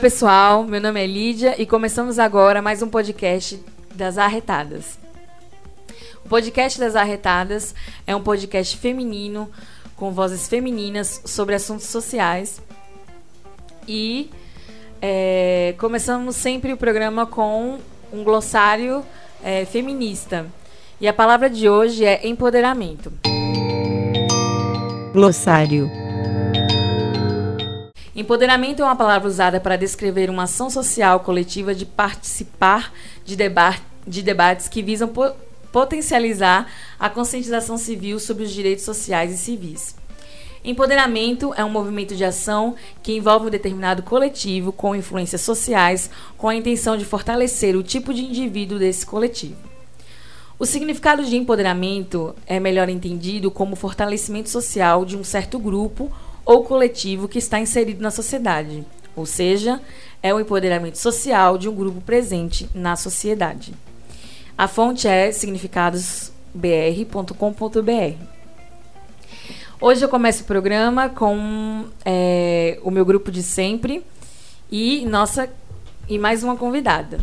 Pessoal. Meu nome é Lídia e começamos agora mais um podcast das Arretadas. O podcast das Arretadas é um podcast feminino com vozes femininas sobre assuntos sociais e é, começamos sempre o programa com um glossário é, feminista. E a palavra de hoje é empoderamento. Glossário. Empoderamento é uma palavra usada para descrever uma ação social coletiva de participar de, deba de debates que visam po potencializar a conscientização civil sobre os direitos sociais e civis. Empoderamento é um movimento de ação que envolve um determinado coletivo com influências sociais, com a intenção de fortalecer o tipo de indivíduo desse coletivo. O significado de empoderamento é melhor entendido como fortalecimento social de um certo grupo ou coletivo que está inserido na sociedade, ou seja, é o empoderamento social de um grupo presente na sociedade. A fonte é significadosbr.com.br. Hoje eu começo o programa com é, o meu grupo de sempre e nossa e mais uma convidada.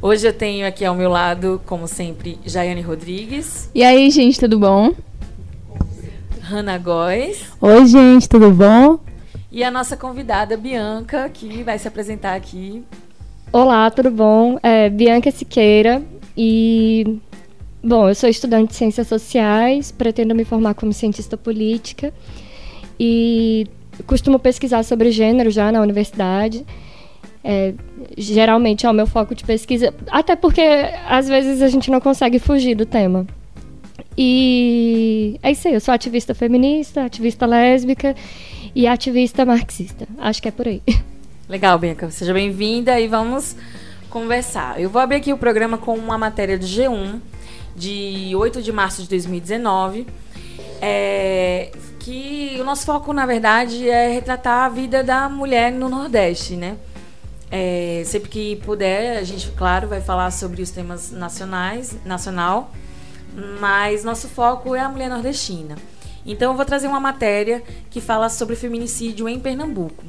Hoje eu tenho aqui ao meu lado, como sempre, Jaiane Rodrigues. E aí, gente, tudo bom? Hanna Góes. Oi, gente, tudo bom? E a nossa convidada, Bianca, que vai se apresentar aqui. Olá, tudo bom? É Bianca Siqueira e Bom, eu sou estudante de Ciências Sociais, pretendo me formar como cientista política e costumo pesquisar sobre gênero já na universidade. É, geralmente é o meu foco de pesquisa, até porque às vezes a gente não consegue fugir do tema. E é isso aí, eu sou ativista feminista, ativista lésbica e ativista marxista. Acho que é por aí. Legal, Bianca. Seja bem-vinda e vamos conversar. Eu vou abrir aqui o programa com uma matéria de G1 de 8 de março de 2019. É, que o nosso foco, na verdade, é retratar a vida da mulher no Nordeste, né? É, sempre que puder, a gente, claro, vai falar sobre os temas nacionais, nacional, mas nosso foco é a mulher nordestina. Então, eu vou trazer uma matéria que fala sobre feminicídio em Pernambuco.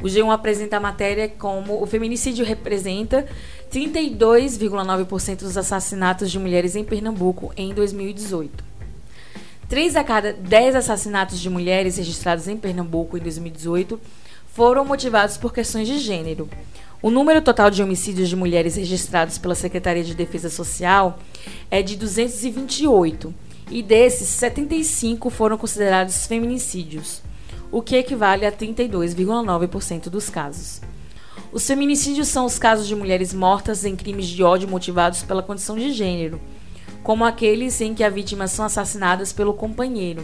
O G1 apresenta a matéria como o feminicídio representa 32,9% dos assassinatos de mulheres em Pernambuco em 2018. Três a cada dez assassinatos de mulheres registrados em Pernambuco em 2018 foram motivados por questões de gênero. O número total de homicídios de mulheres registrados pela Secretaria de Defesa Social é de 228, e desses, 75 foram considerados feminicídios o que equivale a 32,9% dos casos. Os feminicídios são os casos de mulheres mortas em crimes de ódio motivados pela condição de gênero, como aqueles em que as vítimas são assassinadas pelo companheiro.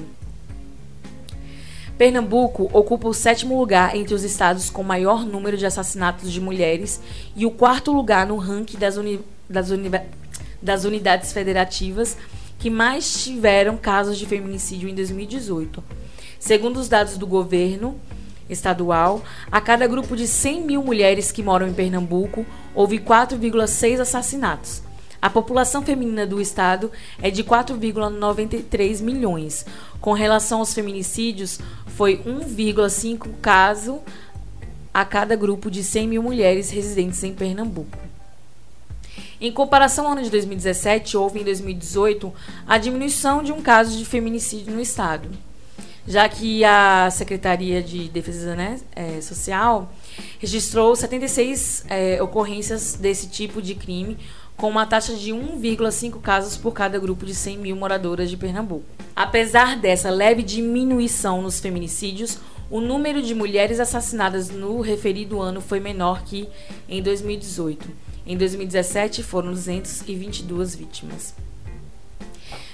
Pernambuco ocupa o sétimo lugar entre os estados com maior número de assassinatos de mulheres e o quarto lugar no ranking das, uni das, uni das unidades federativas que mais tiveram casos de feminicídio em 2018 Segundo os dados do governo estadual, a cada grupo de 100 mil mulheres que moram em Pernambuco, houve 4,6 assassinatos. A população feminina do estado é de 4,93 milhões. Com relação aos feminicídios, foi 1,5 caso a cada grupo de 100 mil mulheres residentes em Pernambuco. Em comparação ao ano de 2017, houve em 2018 a diminuição de um caso de feminicídio no estado já que a Secretaria de Defesa né, é, Social registrou 76 é, ocorrências desse tipo de crime, com uma taxa de 1,5 casos por cada grupo de 100 mil moradoras de Pernambuco. Apesar dessa leve diminuição nos feminicídios, o número de mulheres assassinadas no referido ano foi menor que em 2018. Em 2017, foram 222 vítimas.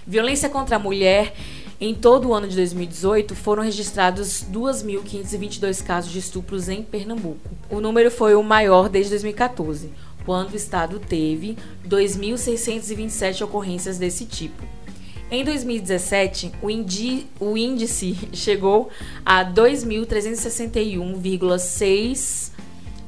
Violência contra a mulher Em todo o ano de 2018, foram registrados 2.522 casos de estupros em Pernambuco. O número foi o maior desde 2014, quando o estado teve 2.627 ocorrências desse tipo. Em 2017, o, indi o índice chegou a 2.361,6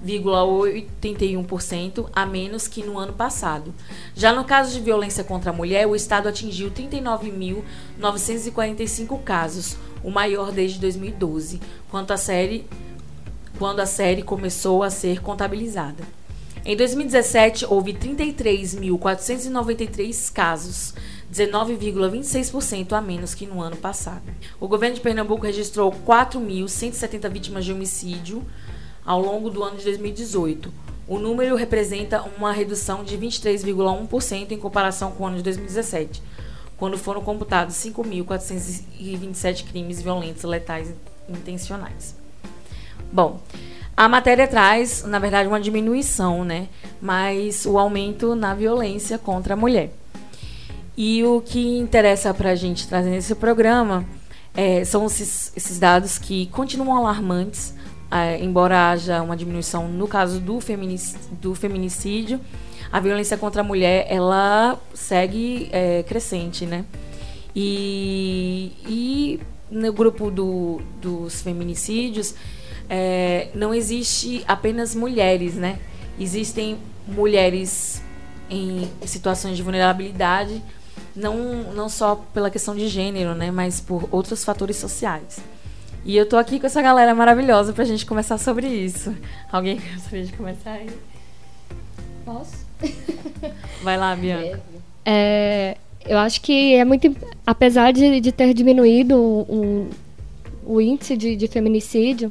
0,81% a menos que no ano passado. Já no caso de violência contra a mulher, o Estado atingiu 39.945 casos, o maior desde 2012, quando a série, quando a série começou a ser contabilizada. Em 2017, houve 33.493 casos, 19,26% a menos que no ano passado. O governo de Pernambuco registrou 4.170 vítimas de homicídio, ao longo do ano de 2018. O número representa uma redução de 23,1% em comparação com o ano de 2017, quando foram computados 5.427 crimes violentos letais intencionais. Bom, a matéria traz, na verdade, uma diminuição, né? Mas o aumento na violência contra a mulher. E o que interessa para a gente trazer nesse programa é, são esses, esses dados que continuam alarmantes é, embora haja uma diminuição no caso do, feminic, do feminicídio, a violência contra a mulher ela segue é, crescente, né? E, e no grupo do, dos feminicídios é, não existe apenas mulheres, né? Existem mulheres em situações de vulnerabilidade, não, não só pela questão de gênero, né? Mas por outros fatores sociais. E eu tô aqui com essa galera maravilhosa pra gente conversar sobre isso. Alguém gostaria de começar aí? Posso? Vai lá, Bianca. É, eu acho que é muito. Apesar de, de ter diminuído o, o índice de, de, feminicídio,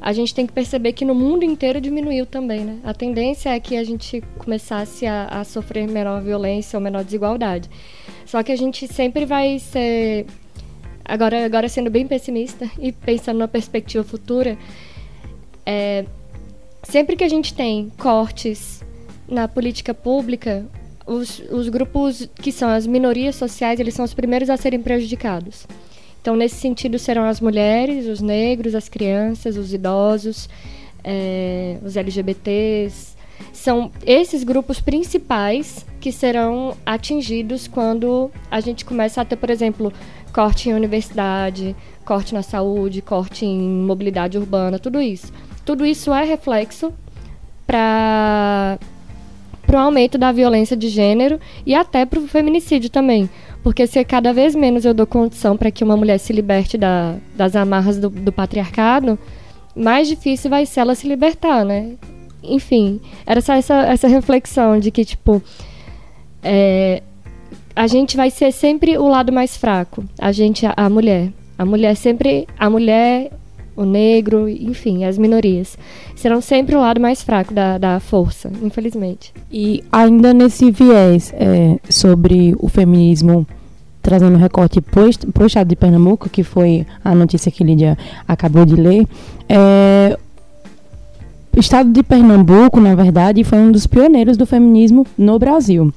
a gente tem que perceber que no mundo inteiro diminuiu também, né? A tendência é que a gente começasse a, a sofrer menor violência ou menor desigualdade. Só que a gente sempre vai ser agora, agora sendo bem pessimista e pensando na perspectiva futura, é, sempre que a gente tem cortes na política pública, os, os grupos que são as minorias sociais, eles são os primeiros a serem prejudicados. Então, nesse sentido, serão as mulheres, os negros, as crianças, os idosos, é, os LGBTs. São esses grupos principais que serão atingidos quando a gente começa a ter, por exemplo, corte em universidade, corte na saúde, corte em mobilidade urbana, tudo isso. Tudo isso é reflexo para o aumento da violência de gênero e até para o feminicídio também. Porque se cada vez menos eu dou condição para que uma mulher se liberte da, das amarras do, do patriarcado, mais difícil vai ser ela se libertar, né? Enfim, era só essa, essa reflexão de que, tipo, é, a gente vai ser sempre o lado mais fraco. A gente, a, a mulher. A mulher sempre. A mulher, o negro, enfim, as minorias. Serão sempre o lado mais fraco da, da força, infelizmente. E ainda nesse viés é, sobre o feminismo trazendo um recorte para o estado de Pernambuco, que foi a notícia que Lídia acabou de ler, é, o estado de Pernambuco, na verdade, foi um dos pioneiros do feminismo no Brasil.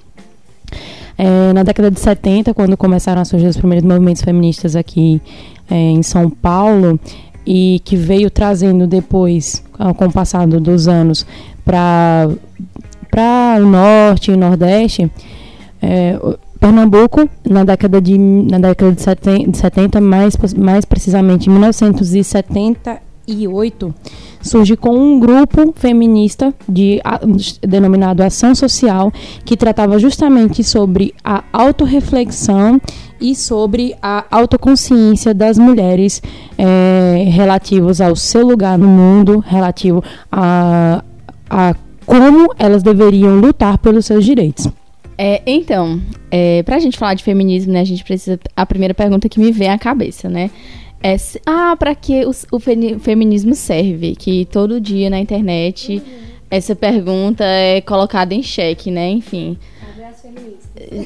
É, na década de 70, quando começaram a surgir os primeiros movimentos feministas aqui é, em São Paulo, e que veio trazendo depois, com o passar dos anos, para o norte e nordeste, é, Pernambuco, na década de, na década de 70, de 70 mais, mais precisamente em 1978, surge com um grupo feminista de, a, denominado Ação Social, que tratava justamente sobre a autorreflexão e sobre a autoconsciência das mulheres é, relativos ao seu lugar no mundo, relativo a, a como elas deveriam lutar pelos seus direitos. É, então, é, para a gente falar de feminismo, né, a gente precisa. A primeira pergunta que me vem à cabeça, né? É, ah, para que o, o, feminismo serve? Que todo dia na internet uhum. essa pergunta é colocada em xeque, né? Enfim. Cadê as feministas?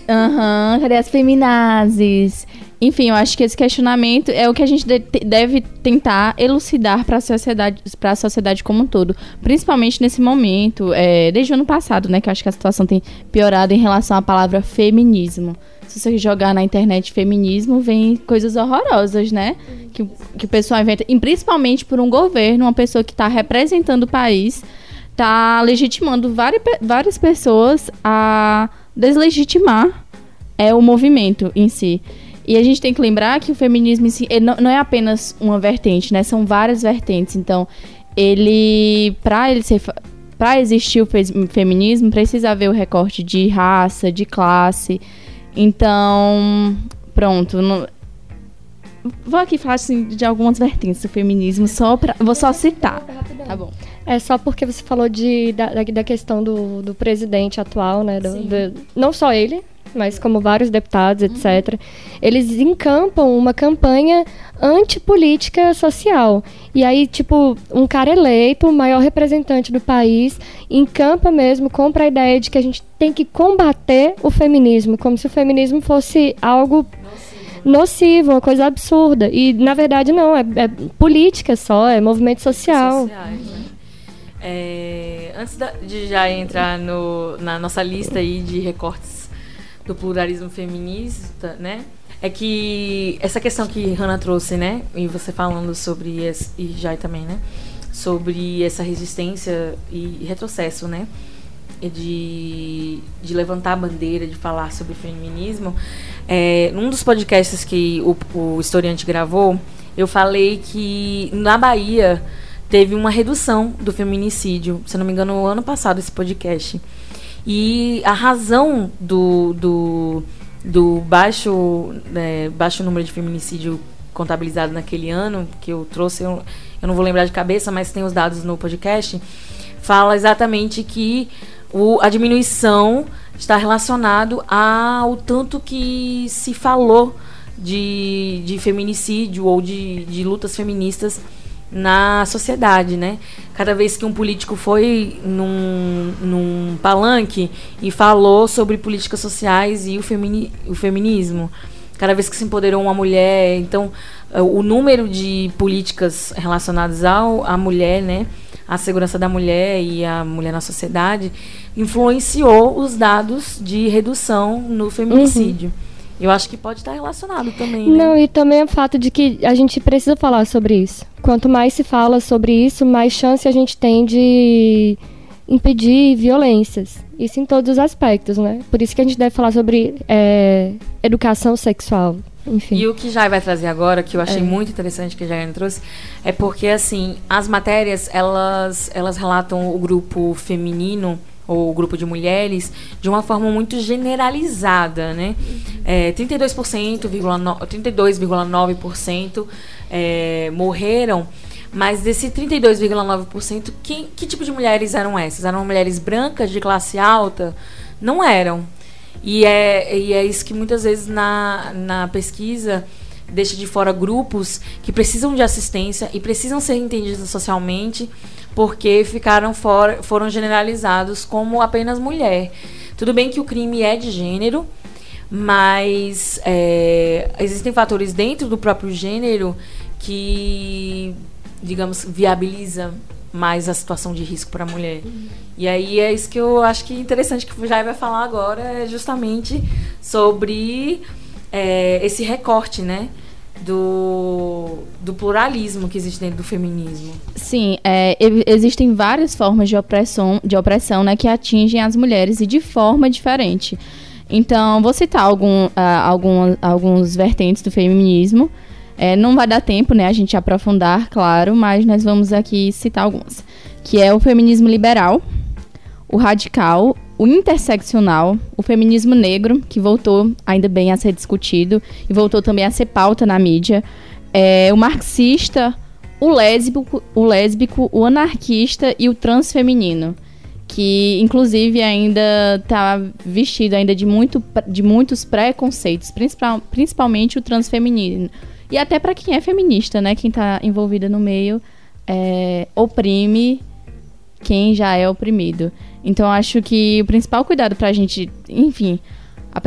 Aham, uhum, cadê as feminazes? Enfim, eu acho que esse questionamento é o que a gente de- deve tentar elucidar para a sociedade, para a sociedade como um todo, principalmente nesse momento, é, desde o ano passado, né, que eu acho que a situação tem piorado em relação à palavra feminismo. Se você jogar na internet feminismo, vem coisas horrorosas, né? Que, que o pessoal inventa, e principalmente por um governo, uma pessoa que está representando o país, está legitimando várias, várias pessoas a deslegitimar é o movimento em si. E a gente tem que lembrar que o feminismo em si, não, não é apenas uma vertente, né? São várias vertentes. Então, ele para ele ser para existir o fe- feminismo, precisa haver o recorte de raça, de classe. Então, pronto, não- Vou aqui falar assim, de algumas vertentes do feminismo, só pra, vou só citar. Tá bom. É só porque você falou de, da, da, da questão do, do presidente atual, né? do- do- não só ele, mas como vários deputados, etc. Eles encampam uma campanha antipolítica social. E aí, tipo, um cara eleito, o maior representante do país, encampa mesmo, compra a ideia de que a gente tem que combater o feminismo, como se o feminismo fosse algo nocivo, uma coisa absurda. E, na verdade, não, é, é política só, é movimento social. sociais, né? É, antes da- de já entrar no- na nossa lista aí de recortes do pluralismo feminista, né? É que essa questão que Hannah trouxe, né? E você falando sobre esse, e Jai também, né? Sobre essa resistência e retrocesso, né? De, de levantar a bandeira, de falar sobre feminismo. É, num dos podcasts que o, o historiante gravou, eu falei que na Bahia teve uma redução do feminicídio, se não me engano, no ano passado, esse podcast. E a razão do, do, do baixo, né, baixo número de feminicídio contabilizado naquele ano, que eu trouxe, eu, eu não vou lembrar de cabeça, mas tem os dados no podcast, fala exatamente que o, a diminuição está relacionado ao tanto que se falou de, de feminicídio ou de, de lutas feministas na sociedade, né? Cada vez que um político foi num, num palanque e falou sobre políticas sociais e o, femini, o feminismo, cada vez que se empoderou uma mulher, então eh, o número de políticas relacionadas ao, à mulher, né? A segurança da mulher e a mulher na sociedade influenciou os dados de redução no feminicídio. Eu acho que pode estar relacionado também, né? Não, e também o fato de que a gente precisa falar sobre isso. Quanto mais se fala sobre isso, mais chance a gente tem de impedir violências. Isso em todos os aspectos, né? Por isso que a gente deve falar sobre é, educação sexual. Enfim. E o que Jai vai trazer agora, que eu achei É. muito interessante que a Jaiane trouxe, é porque, assim, as matérias, elas, elas relatam o grupo feminino ou o grupo de mulheres de uma forma muito generalizada, né? É, 32%, vírgula no- 32,9% é, morreram, mas desse 32,9%, que, que tipo de mulheres eram essas? Eram mulheres brancas de classe alta? Não eram. E é, e é isso que muitas vezes na, na pesquisa deixa de fora grupos que precisam de assistência e precisam ser entendidos socialmente porque ficaram fora, foram generalizados como apenas mulher. Tudo bem que o crime é de gênero, mas é, existem fatores dentro do próprio gênero que, digamos, viabiliza mais a situação de risco para a mulher. E aí é isso que eu acho que é interessante que o Jair vai falar agora, é justamente sobre é, esse recorte, né? Do, do pluralismo que existe dentro do feminismo. Sim, é, existem várias formas de opressão, de opressão né, que atingem as mulheres e de forma diferente. Então, vou citar algum, ah, algum- alguns vertentes do feminismo. É, não vai dar tempo, né, a gente aprofundar, claro, mas nós vamos aqui citar algumas. Que é o feminismo liberal, o radical, o interseccional, o feminismo negro, que voltou ainda bem a ser discutido e voltou também a ser pauta na mídia, é, o marxista, o lésbico, o lésbico, o anarquista e o transfeminino, que inclusive ainda está vestido ainda de, muito, de muitos preconceitos, principal, principalmente o transfeminino. E até para quem é feminista, né, quem está envolvida no meio, é, oprime quem já é oprimido. Então acho que o principal cuidado pra gente, enfim, A,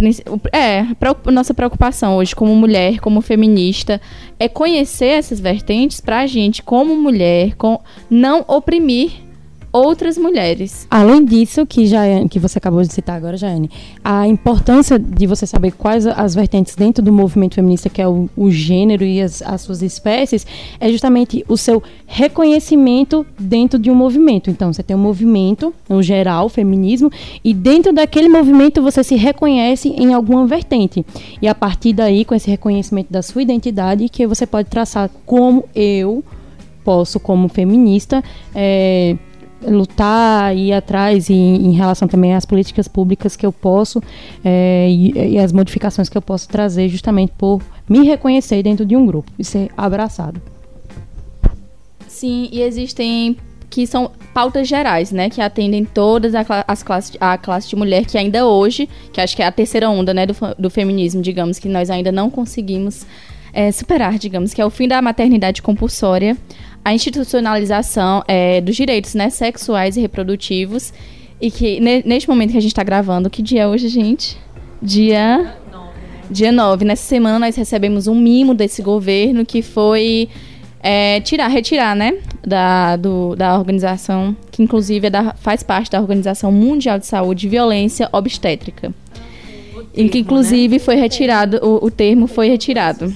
é, a nossa preocupação hoje como mulher, como feminista, é conhecer essas vertentes pra gente, como mulher, com, não oprimir outras mulheres. Além disso, que já que você acabou de citar agora, Jane, a importância de você saber quais as vertentes dentro do movimento feminista, que é o, o gênero e as, as suas espécies, é justamente o seu reconhecimento dentro de um movimento. Então, você tem um movimento, no geral, feminismo, e dentro daquele movimento você se reconhece em alguma vertente. E a partir daí, com esse reconhecimento da sua identidade, que você pode traçar como eu posso, como feminista, é, lutar e ir atrás e, em relação também às políticas públicas que eu posso é, e, e as modificações que eu posso trazer justamente por me reconhecer dentro de um grupo e ser abraçado. Sim, e existem que são pautas gerais, né, que atendem todas as classes, a classe de mulher que ainda hoje, que acho que é a terceira onda, né, do, do feminismo, digamos, que nós ainda não conseguimos é, superar, digamos, que é o fim da maternidade compulsória, a institucionalização é, dos direitos, né, sexuais e reprodutivos, e que ne- neste momento que a gente está gravando, que dia é hoje, gente? Dia Dia 9. Nessa semana nós recebemos um mimo desse governo que foi é, tirar, retirar, né? Da, do, da organização, que inclusive é da- faz parte da Organização Mundial de Saúde, violência obstétrica. em que inclusive foi retirado, o, o termo foi retirado.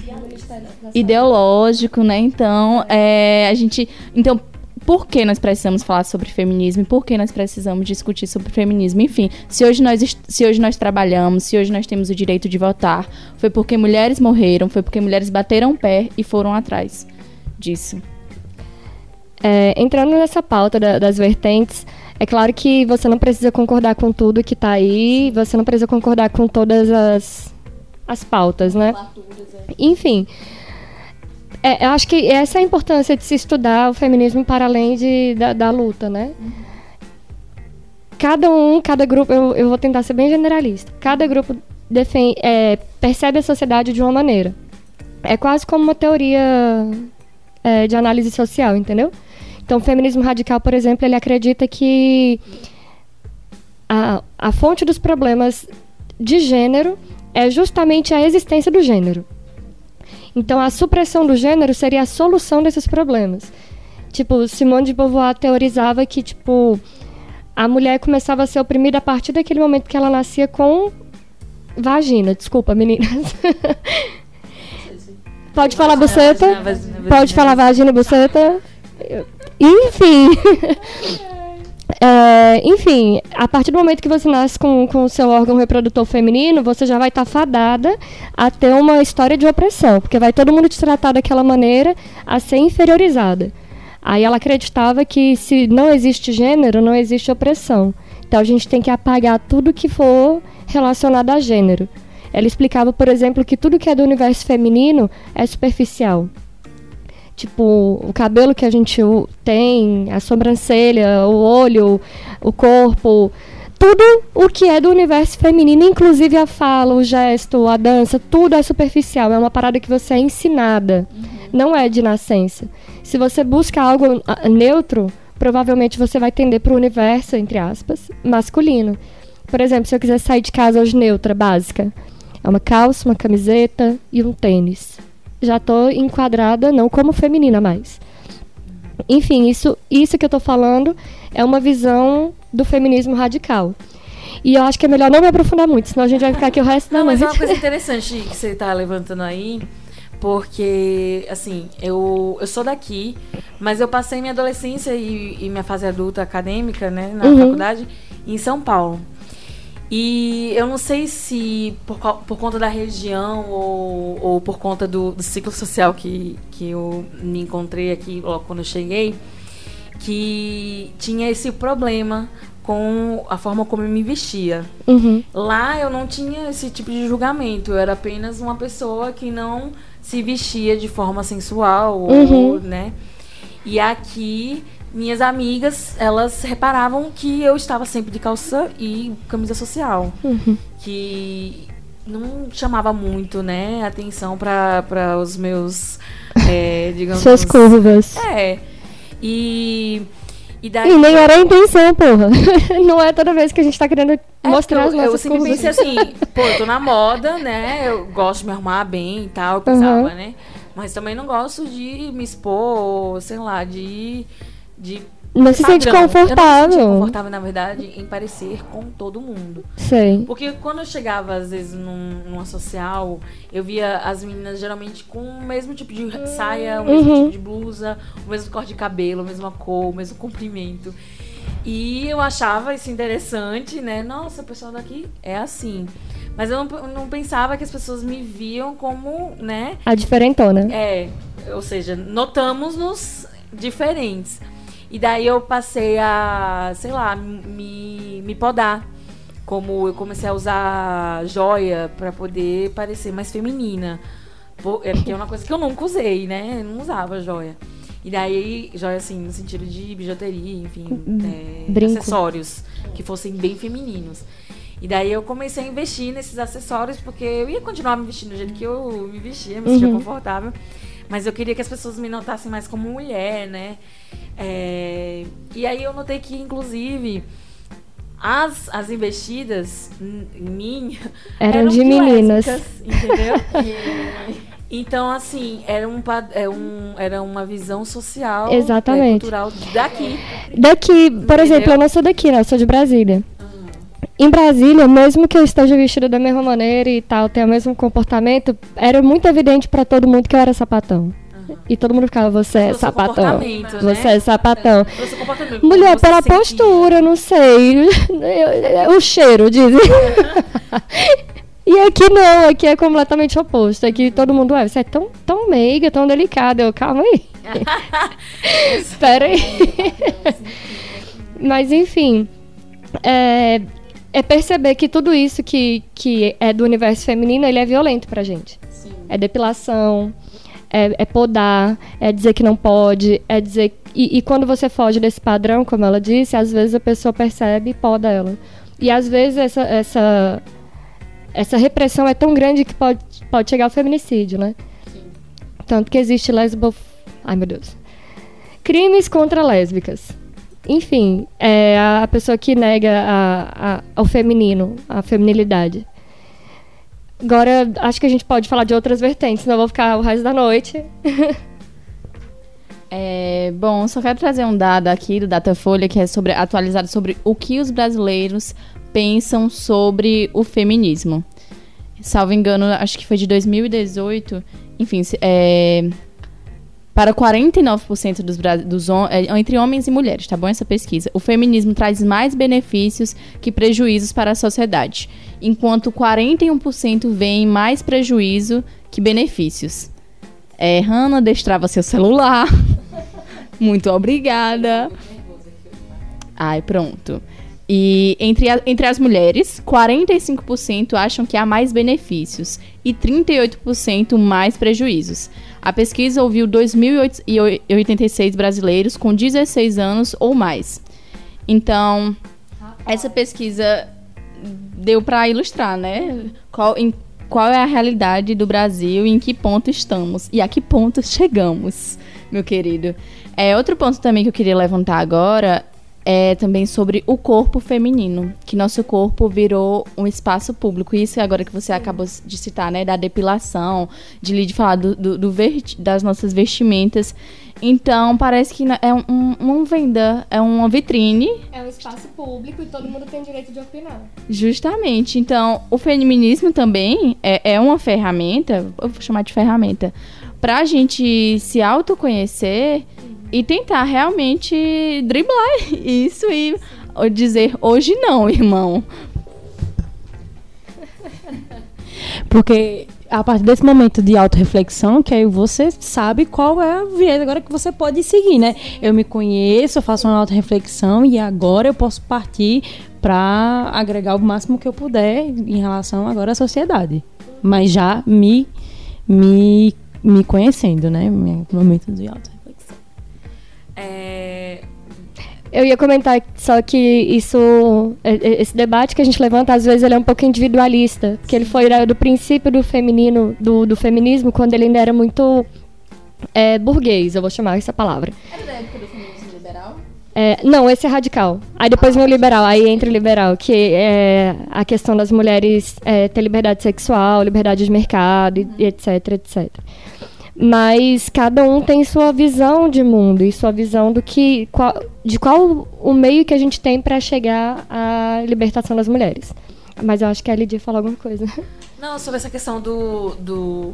Ideológico, né? Então, é, a gente. Então, por que nós precisamos falar sobre feminismo e por que nós precisamos discutir sobre feminismo. Enfim, se hoje, nós, se hoje nós trabalhamos, se hoje nós temos o direito de votar, foi porque mulheres morreram, foi porque mulheres bateram o pé e foram atrás disso. É, entrando nessa pauta da- das vertentes, é claro que você não precisa concordar com tudo que está aí, você não precisa concordar com todas as, as pautas, né? Enfim, é, eu acho que essa é a importância de se estudar o feminismo para além de, da, da luta, né? Cada um, cada grupo, eu, eu vou tentar ser bem generalista, cada grupo é, percebe a sociedade de uma maneira. É quase como uma teoria é, de análise social, entendeu? Então, o feminismo radical, por exemplo, ele acredita que a, a fonte dos problemas de gênero é justamente a existência do gênero. Então, a supressão do gênero seria a solução desses problemas. Tipo, Simone de Beauvoir teorizava que, tipo, a mulher começava a ser oprimida a partir daquele momento que ela nascia com vagina. Desculpa, meninas. Pode falar buceta? Pode falar vagina buceta? Enfim. É, enfim, a partir do momento que você nasce com, com o seu órgão reprodutor feminino, você já vai estar fadada a ter uma história de opressão, porque vai todo mundo te tratar daquela maneira a ser inferiorizada. Aí ela acreditava que se não existe gênero, não existe opressão. Então a gente tem que apagar tudo que for relacionado a gênero. Ela explicava, por exemplo, que tudo que é do universo feminino é superficial. Tipo, o cabelo que a gente tem, a sobrancelha, o olho, o corpo, tudo o que é do universo feminino, inclusive a fala, o gesto, a dança, tudo é superficial. É uma parada que você é ensinada, não é de nascença. Se você busca algo ah, neutro, provavelmente você vai tender para o universo, entre aspas, masculino. Por exemplo, se eu quiser sair de casa hoje neutra, básica, é uma calça, uma camiseta e um tênis. Já tô enquadrada não como feminina mais. Enfim, isso, isso que eu tô falando é uma visão do feminismo radical. E eu acho que é melhor não me aprofundar muito, senão a gente vai ficar aqui o resto da Não, mas é uma coisa interessante que você tá levantando aí, porque, assim, eu, eu sou daqui, mas eu passei minha adolescência e, e minha fase adulta acadêmica, né, na Uhum. faculdade, em São Paulo. E eu não sei se por, por conta da região ou, ou por conta do, do ciclo social que, que eu me encontrei aqui logo quando eu cheguei, que tinha esse problema com a forma como eu me vestia. Uhum. Lá eu não tinha esse tipo de julgamento. Eu era apenas uma pessoa que não se vestia de forma sensual, ou, Uhum. né? E aqui, minhas amigas, elas reparavam que eu estava sempre de calça e camisa social. Uhum. Que não chamava muito, né, atenção para os meus, é, digamos... Suas curvas. É. E, E daí. E nem era a intenção, porra. Não é toda vez que a gente tá querendo É, mostrar as porque eu, eu nossas sempre curvas. pensei assim, pô, eu tô na moda, né? Eu gosto de me arrumar bem e tal, eu pensava, Uhum. né? Mas também não gosto de me expor, sei lá, de. De Não se sente padrão. Eu não me confortável. confortável, na verdade, em parecer com todo mundo. Sei. Porque quando eu chegava, às vezes, num, numa social, eu via as meninas geralmente com o mesmo tipo de saia, o mesmo Uhum. tipo de blusa, o mesmo corte de cabelo, a mesma cor, o mesmo comprimento. E eu achava isso interessante, né? Nossa, o pessoal daqui é assim. Mas eu não, não pensava que as pessoas me viam como, né? A diferentona. É, ou seja, notamos-nos diferentes. E daí eu passei a, sei lá, me, me podar. Como eu comecei a usar joia pra poder parecer mais feminina. É porque é uma coisa que eu nunca usei, né? Eu não usava joia. E daí, joia assim, no sentido de bijuteria, enfim, é, Brinco. acessórios que fossem bem femininos. E daí eu comecei a investir nesses acessórios, porque eu ia continuar me vestindo do jeito que eu me vestia, me sentia Uhum. confortável. Mas eu queria que as pessoas me notassem mais como mulher, né? É, E aí eu notei que, inclusive, as, as investidas em mim Eram de meninas. entendeu? Então, assim, era, um, é um, era uma visão social, Exatamente. é, cultural daqui. Daqui, por Entendeu? exemplo, eu não sou daqui, né? Eu sou de Brasília. Em Brasília, mesmo que eu esteja vestida da mesma maneira e tal, tenha o mesmo comportamento, era muito evidente pra todo mundo que eu era sapatão. E todo mundo ficava, você é sapatão. né? Você é sapatão. Como Mulher, pela postura, não sei. O cheiro, dizem. E aqui não, aqui é completamente oposto. Aqui todo mundo é, você é tão, tão meiga, tão delicada. Eu, calma aí. Espera aí. Mas enfim, é, é perceber que tudo isso que, que é do universo feminino, ele é violento pra gente. É depilação, é, é podar, é dizer que não pode, é dizer... E, e quando você foge desse padrão, como ela disse, às vezes a pessoa percebe e poda ela. E às vezes essa, essa, essa repressão é tão grande que pode, pode chegar ao feminicídio, né? Tanto que existe lesbo... Ai, meu Deus. Crimes contra lésbicas. Enfim, é a pessoa que nega a, a, ao feminino, a feminilidade. Agora, acho que a gente pode falar de outras vertentes, senão eu vou ficar o resto da noite. É, bom, só quero trazer um dado aqui do Datafolha que é sobre atualizado sobre o que os brasileiros pensam sobre o feminismo. Salvo engano, acho que foi de 2018. Enfim, é, para 49% dos, dos é, entre homens e mulheres, tá bom essa pesquisa? O feminismo traz mais benefícios que prejuízos para a sociedade, enquanto 41% veem mais prejuízo que benefícios. É, Hannah, destrava seu celular. Muito obrigada. Ai, pronto. E entre, a- entre as mulheres, 45% acham que há mais benefícios e 38% mais prejuízos. A pesquisa ouviu 2.086 brasileiros com 16 anos ou mais. Então, essa pesquisa deu para ilustrar, né? Qual, em, qual é a realidade do Brasil e em que ponto estamos e a que ponto chegamos, meu querido. É, outro ponto também que eu queria levantar agora é também sobre o corpo feminino, que nosso corpo virou um espaço público. Isso agora que você acabou de citar, né, da depilação, de, de falar do, do- do das nossas vestimentas. Então, parece que é um, um, uma venda, é uma vitrine É um espaço público e todo mundo tem direito de opinar. Justamente. Então, o feminismo também é, é uma ferramenta, eu vou chamar de ferramenta, pra gente se autoconhecer e tentar realmente driblar isso e dizer hoje não, irmão. Porque a partir desse momento de autorreflexão, que aí você sabe qual é o viés agora que você pode seguir, né? Eu me conheço, eu faço uma autorreflexão e agora eu posso partir para agregar o máximo que eu puder em relação agora à sociedade. Mas já me, me, me conhecendo, né? Meu momento de autorreflexão. É, Eu ia comentar só que isso, esse debate que a gente levanta, às vezes ele é um pouco individualista, porque ele foi do princípio do feminino, do, do feminismo, quando ele ainda era muito é, burguês, eu vou chamar essa palavra. Era da época do feminismo liberal? É, não, esse é radical. Aí depois vem o liberal, aí entra o liberal, que é a questão das mulheres é, ter liberdade sexual, liberdade de mercado, e, e etc, etc. Mas cada um tem sua visão de mundo e sua visão do que qual, de qual o meio que a gente tem para chegar à libertação das mulheres. Mas eu acho que a Lidia falou alguma coisa. Não, sobre essa questão do, do,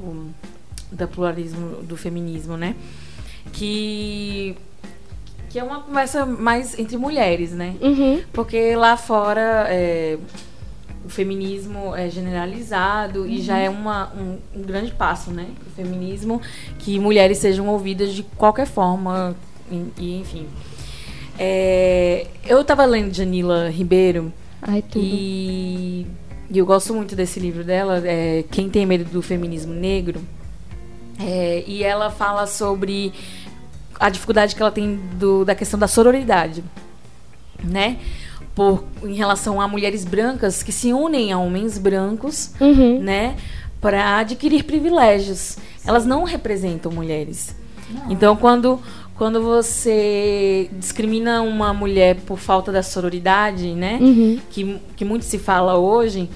do pluralismo, do feminismo, né? Que, que é uma conversa mais entre mulheres, né? Uhum. Porque lá fora é, o feminismo é generalizado e já é uma, um, um grande passo, né? O feminismo, que mulheres sejam ouvidas de qualquer forma, e, e, enfim. É, eu estava lendo Janila Ribeiro Ai, e, e eu gosto muito desse livro dela, é, Quem Tem Medo do Feminismo Negro. É, e ela fala sobre a dificuldade que ela tem do, da questão da sororidade, né? Por, em relação a mulheres brancas que se unem a homens brancos, Uhum. né? Para adquirir privilégios. Elas não representam mulheres. Então, quando, quando você discrimina uma mulher por falta da sororidade, né? Uhum. que, que muito se fala hoje,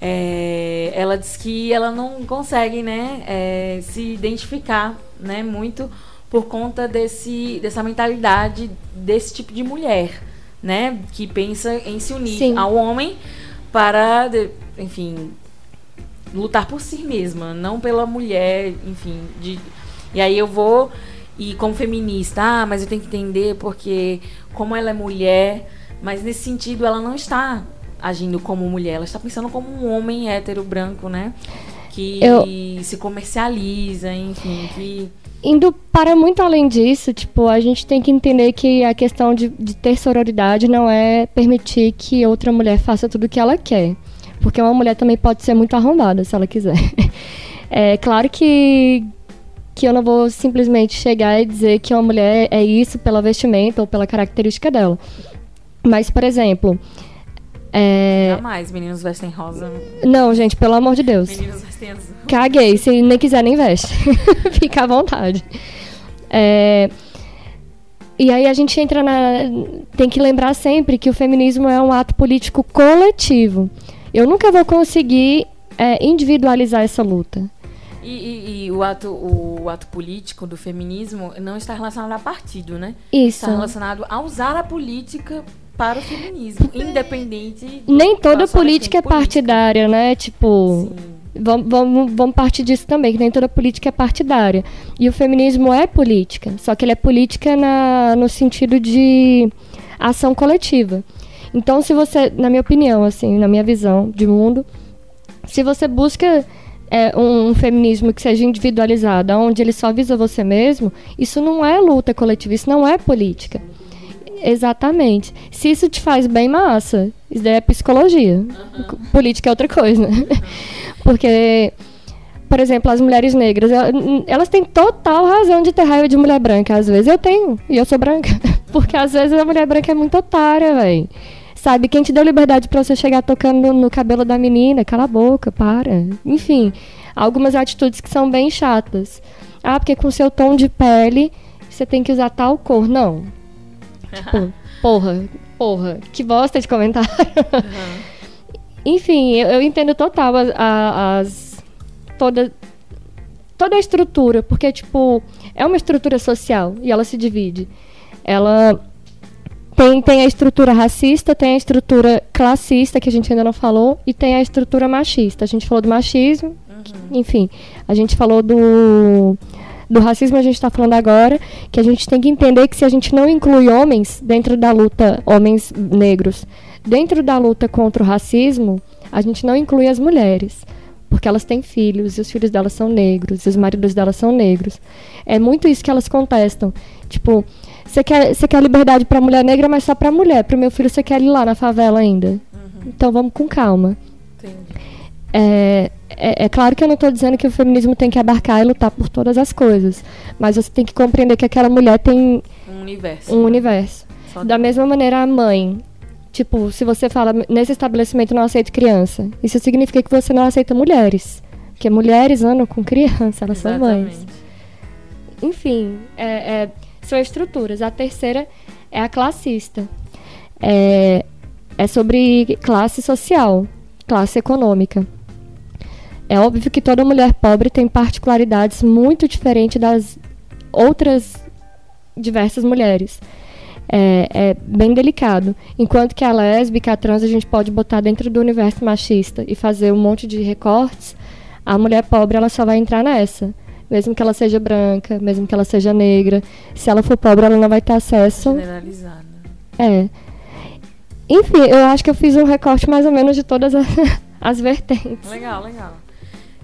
é, ela diz que ela não consegue né, é, se identificar né, muito por conta desse, dessa mentalidade desse tipo de mulher, né? Que pensa em se unir Sim. ao homem para, enfim, lutar por si mesma, não pela mulher, enfim. De, e aí eu vou, e como feminista, ah, mas eu tenho que entender porque como ela é mulher, mas nesse sentido ela não está agindo como mulher, ela está pensando como um homem hétero branco, né? Que Eu- se comercializa, enfim, que. Indo para muito além disso, tipo, a gente tem que entender que a questão de, de ter sororidade não é permitir que outra mulher faça tudo o que ela quer. Porque uma mulher também pode ser muito arrombada, se ela quiser. É claro que, que eu não vou simplesmente chegar e dizer que uma mulher é isso pela vestimenta ou pela característica dela. Mas, por exemplo, é... Jamais meninos vestem rosa, Não, gente, pelo amor de Deus. meninos vestem azul. Caguei, se nem quiser, nem veste. Fica à vontade. É, E aí a gente entra na. Tem que lembrar sempre que o feminismo é um ato político coletivo. Eu nunca vou conseguir é, individualizar essa luta. E, e- e o, ato, o ato político do feminismo não está relacionado a partido, né? Isso. Está relacionado a usar a política para o feminismo, independente. Nem toda política é partidária, né? Tipo. Sim. Vamos, vamos, vamos partir disso também, que nem toda política é partidária. E o feminismo é política, só que ele é política na, no sentido de ação coletiva. Então, se você, na minha opinião, assim, na minha visão de mundo, se você busca é, um, um feminismo que seja individualizado, onde ele só visa você mesmo, isso não é luta coletiva, isso não é política. Exatamente. Se isso te faz bem, massa. Isso daí é psicologia. Política é outra coisa. Porque, por exemplo, as mulheres negras, el- elas têm total razão de ter raiva de mulher branca. Às vezes eu tenho, e eu sou branca. Porque às vezes a mulher branca é muito otária, velho. Sabe, quem te deu liberdade pra você chegar tocando no, no cabelo da menina? Cala a boca, para. Enfim, algumas atitudes que são bem chatas. Ah, porque com seu tom de pele você tem que usar tal cor. Não. Tipo, porra, porra, que bosta de comentário. Enfim, eu, eu entendo total as, as- toda toda a estrutura, porque tipo, é uma estrutura social e ela se divide. Ela tem, tem a estrutura racista, tem a estrutura classista, que a gente ainda não falou, e tem a estrutura machista. A gente falou do machismo, enfim, a gente falou do, do racismo, a gente está falando agora, que a gente tem que entender que se a gente não inclui homens dentro da luta, homens negros, dentro da luta contra o racismo, a gente não inclui as mulheres. Porque elas têm filhos, e os filhos delas são negros, e os maridos delas são negros. É muito isso que elas contestam. Tipo, você quer, quer liberdade pra mulher negra, mas só pra mulher. Pro meu filho, você quer ir lá na favela ainda. Então vamos com calma. Entendi. É, é, é claro que eu não estou dizendo que o feminismo tem que abarcar e lutar por todas as coisas. Mas você tem que compreender que aquela mulher tem Um universo. um universo. Só Da mesma maneira, a mãe. Tipo, se você fala, nesse estabelecimento não aceito criança, isso significa que você não aceita mulheres. Porque mulheres andam com criança, elas são mães. Exatamente. Enfim, é- é, são estruturas. A terceira é a classista. É, é sobre classe social, classe econômica. É óbvio que toda mulher pobre tem particularidades muito diferentes das outras diversas mulheres. É, é, bem delicado. Enquanto que a lésbica, a trans, a gente pode botar dentro do universo machista e fazer um monte de recortes, a mulher pobre ela só vai entrar nessa. Mesmo que ela seja branca, mesmo que ela seja negra. Se ela for pobre, ela não vai ter acesso. Generalizada. É. Enfim, eu acho que eu fiz um recorte mais ou menos de todas as, as vertentes. Legal, legal.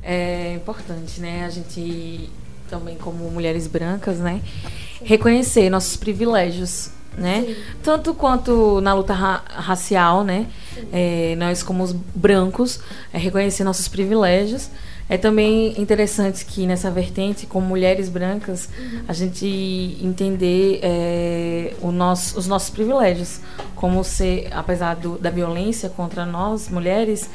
É importante, né? A gente também como mulheres brancas, né? Reconhecer nossos privilégios, né? Tanto quanto na luta ra racial, né? É, nós como os brancos, é, reconhecer nossos privilégios. É também interessante que nessa vertente, como mulheres brancas, a gente entender é, nosso, os nossos privilégios. Como ser, apesar do, da violência contra nós, mulheres,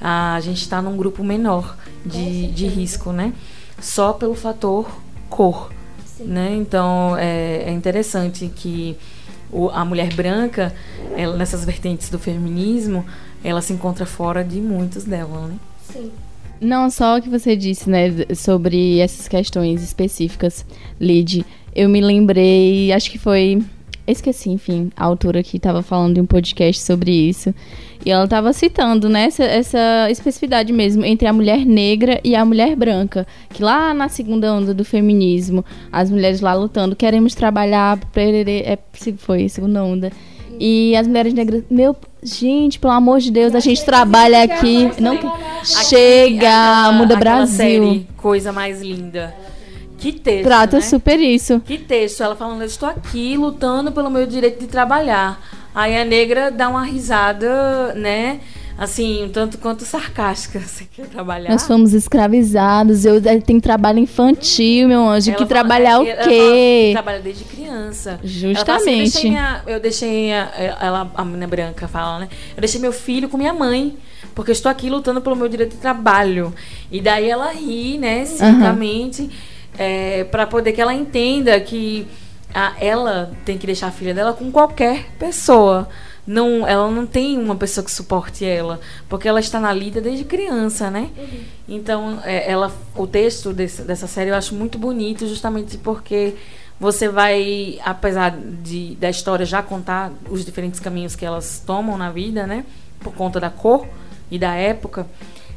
a gente está num grupo menor de, de risco, né? Só pelo fator cor, né? Então é, é interessante que o, a mulher branca, ela, nessas vertentes do feminismo, ela se encontra fora de muitos dela, né? Sim. Não só o que você disse, né, sobre essas questões específicas, Lid. Eu me lembrei, acho que foi. Esqueci, enfim, a autora que estava falando de um podcast sobre isso. E ela estava citando, né, essa, essa, especificidade mesmo entre a mulher negra e a mulher branca. Que lá na segunda onda do feminismo, as mulheres lá lutando, queremos trabalhar, perere, é, foi, segunda onda. E as mulheres negras, meu, gente, pelo amor de Deus, a gente trabalha aqui. Não chega, Aquela- muda Brasil. série, coisa mais linda. Que texto, Trata né? super isso. Que texto, ela falando, eu estou aqui lutando pelo meu direito de trabalhar. Aí a negra dá uma risada, né? Assim, um tanto quanto sarcástica. Você quer trabalhar? Nós fomos escravizados, eu eu tenho trabalho infantil, meu anjo. Ela que fala- trabalhar o ela fala que quê? trabalha desde criança. Ela fala assim, eu Justamente. deixei, minha- eu deixei a, ela, a menina branca fala, né? Eu deixei meu filho com minha mãe, porque eu estou aqui lutando pelo meu direito de trabalho. E daí ela ri, né, cinicamente, é, para poder que ela entenda que a, ela tem que deixar a filha dela com qualquer pessoa. Não, ela não tem uma pessoa que suporte ela, porque ela está na lida desde criança, né? Então, é, ela, o texto desse- dessa série eu acho muito bonito, justamente porque você vai, apesar de da história já contar os diferentes caminhos que elas tomam na vida, né? Por conta da cor e da época,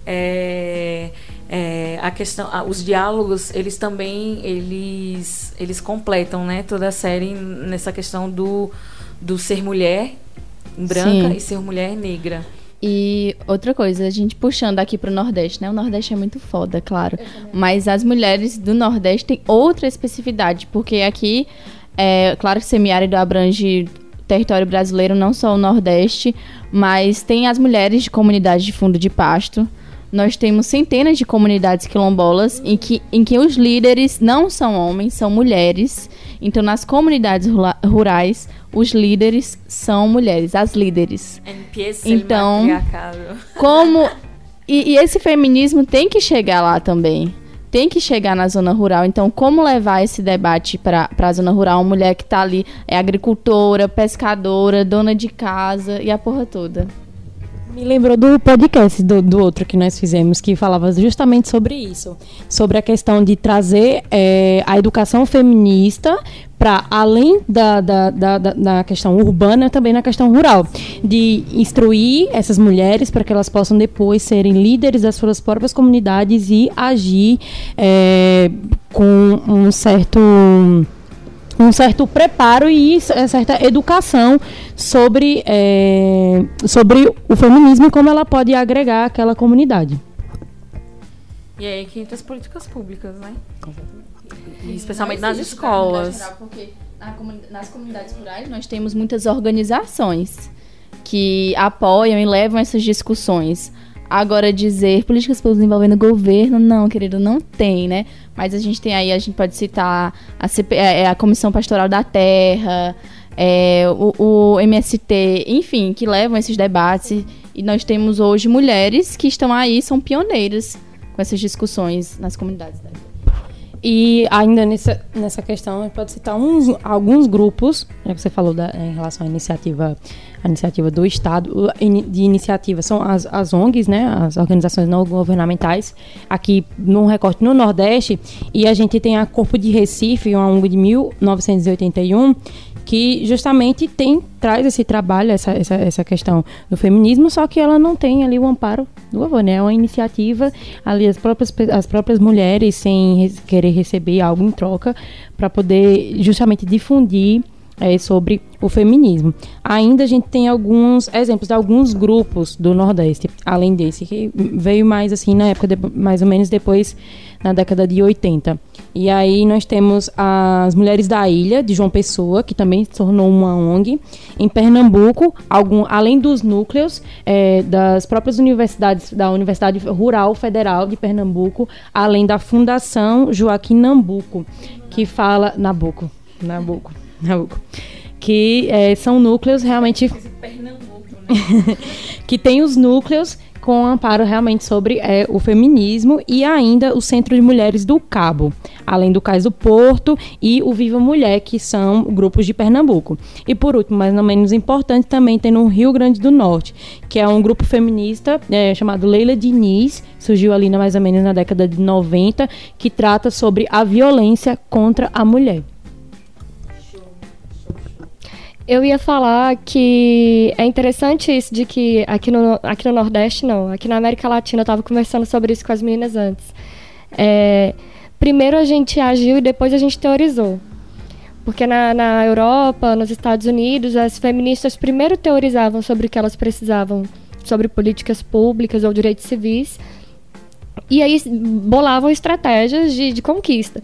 é, é, a questão, os diálogos, eles também eles eles completam, né? Toda a série nessa questão do do ser mulher branca Sim. e ser mulher negra. E outra coisa, a gente puxando aqui pro Nordeste, né? O Nordeste é muito foda, claro. Mas as mulheres do Nordeste têm outra especificidade, porque aqui, é claro que semiárido abrange território brasileiro, não só o Nordeste, mas tem as mulheres de comunidades de fundo de pasto. Nós temos centenas de comunidades quilombolas em que, em que os líderes não são homens, são mulheres. Então, nas comunidades rurais, os líderes são mulheres, as líderes. Então-. Como. E, e esse feminismo tem que chegar lá também. Tem que chegar na zona rural. Então, como levar esse debate para a zona rural? Uma mulher que tá ali é agricultora, pescadora, dona de casa e a porra toda. Me lembrou do podcast do, do outro que nós fizemos, que falava justamente sobre isso. Sobre a questão de trazer eh, a educação feminista para além da, da, da, da- questão urbana, também na questão rural. De instruir essas mulheres para que elas possam depois serem líderes das suas próprias comunidades e agir eh, com um certo um certo preparo e c- certa educação sobre, eh, sobre o feminismo e como ela pode agregar aquela comunidade. E aí que entra as políticas públicas, né? E especialmente nas escolas. Porque nas comunidades rurais nós temos muitas organizações que apoiam e levam essas discussões. Agora dizer políticas públicas envolvendo o governo, não, querido, não tem, né? Mas a gente tem aí, a gente pode citar a, CP, é, a Comissão Pastoral da Terra, é, o, o MST, enfim, que levam esses debates. E nós temos hoje mulheres que estão aí, são pioneiras com essas discussões nas comunidades. E ainda nessa, nessa questão, a gente pode citar uns, alguns grupos, já que você falou da, em relação à iniciativa, à iniciativa do Estado, de iniciativa são as, as ONGs, né, as organizações não governamentais, aqui no recorte no Nordeste, e a gente tem a Corpo de Recife, uma ONG de 1981, que justamente tem traz esse trabalho, essa, essa, essa questão do feminismo, só que ela não tem ali o amparo do governo, né? é uma iniciativa ali as próprias, as próprias mulheres sem querer receber algo em troca para poder justamente difundir é, sobre o feminismo. Ainda a gente tem alguns exemplos de alguns grupos do Nordeste, além desse, que veio mais assim na época, de- mais ou menos depois, na década de 80. E aí nós temos as Mulheres da Ilha, de João Pessoa, que também se tornou uma ONG. Em Pernambuco, algum, além dos núcleos é, das próprias universidades, da Universidade Rural Federal de Pernambuco, além da Fundação Joaquim Nambuco, que fala... Nabuco, Nabuco, Nabuco. Que é, são núcleos realmente que tem os núcleos com amparo realmente sobre é, o feminismo e ainda o Centro de Mulheres do Cabo, além do Cais do Porto e o Viva Mulher, que são grupos de Pernambuco. E por último, mas não menos importante, também tem no Rio Grande do Norte, que é um grupo feminista é, chamado Leila Diniz, surgiu ali na, mais ou menos na década de 90, que trata sobre a violência contra a mulher. Eu ia falar que é interessante isso de que aqui no, aqui no Nordeste, não, aqui na América Latina, eu estava conversando sobre isso com as meninas antes. É, primeiro a gente agiu e depois a gente teorizou. Porque na, na Europa, nos Estados Unidos, as feministas primeiro teorizavam sobre o que elas precisavam, sobre políticas públicas ou direitos civis, e aí bolavam estratégias de, de conquista.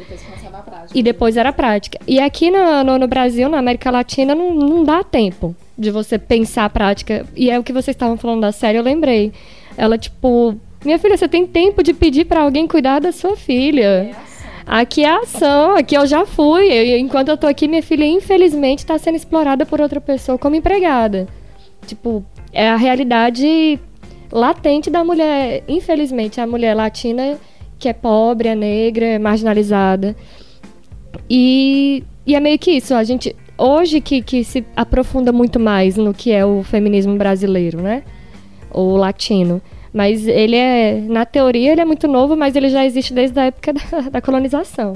E depois era prática. E aqui no, no, no Brasil, na América Latina, não, não dá tempo de você pensar a prática. E é o que vocês estavam falando da série, eu lembrei. Ela, tipo, minha filha, você tem tempo de pedir pra alguém cuidar da sua filha. Aqui é ação, aqui eu já fui. Eu- enquanto eu tô aqui, minha filha, infelizmente, tá sendo explorada por outra pessoa como empregada. Tipo, é a realidade latente da mulher, infelizmente, a mulher latina que é pobre, é negra, é marginalizada. E, e é meio que isso, a gente hoje que, que se aprofunda muito mais no que é o feminismo brasileiro, né? Ou latino. Mas ele é, na teoria, ele é muito novo, mas ele já existe desde a época da, da colonização.